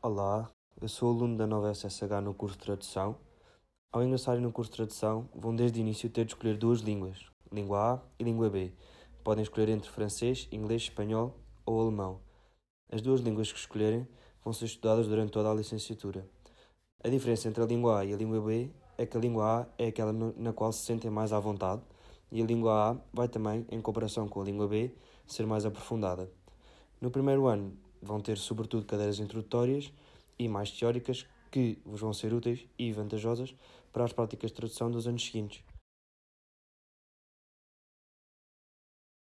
Olá, eu sou aluno da nova SSH no curso de Tradução. Ao ingressarem no curso de Tradução, vão desde o início ter de escolher duas línguas, língua A e língua B. Podem escolher entre francês, inglês, espanhol ou alemão. As duas línguas que escolherem vão ser estudadas durante toda a licenciatura. A diferença entre a língua A e a língua B é que a língua A é aquela na qual se sentem mais à vontade e a língua A vai também, em comparação com a língua B, ser mais aprofundada. No primeiro ano vão ter sobretudo cadeiras introdutórias e mais teóricas que vos vão ser úteis e vantajosas para as práticas de tradução dos anos seguintes.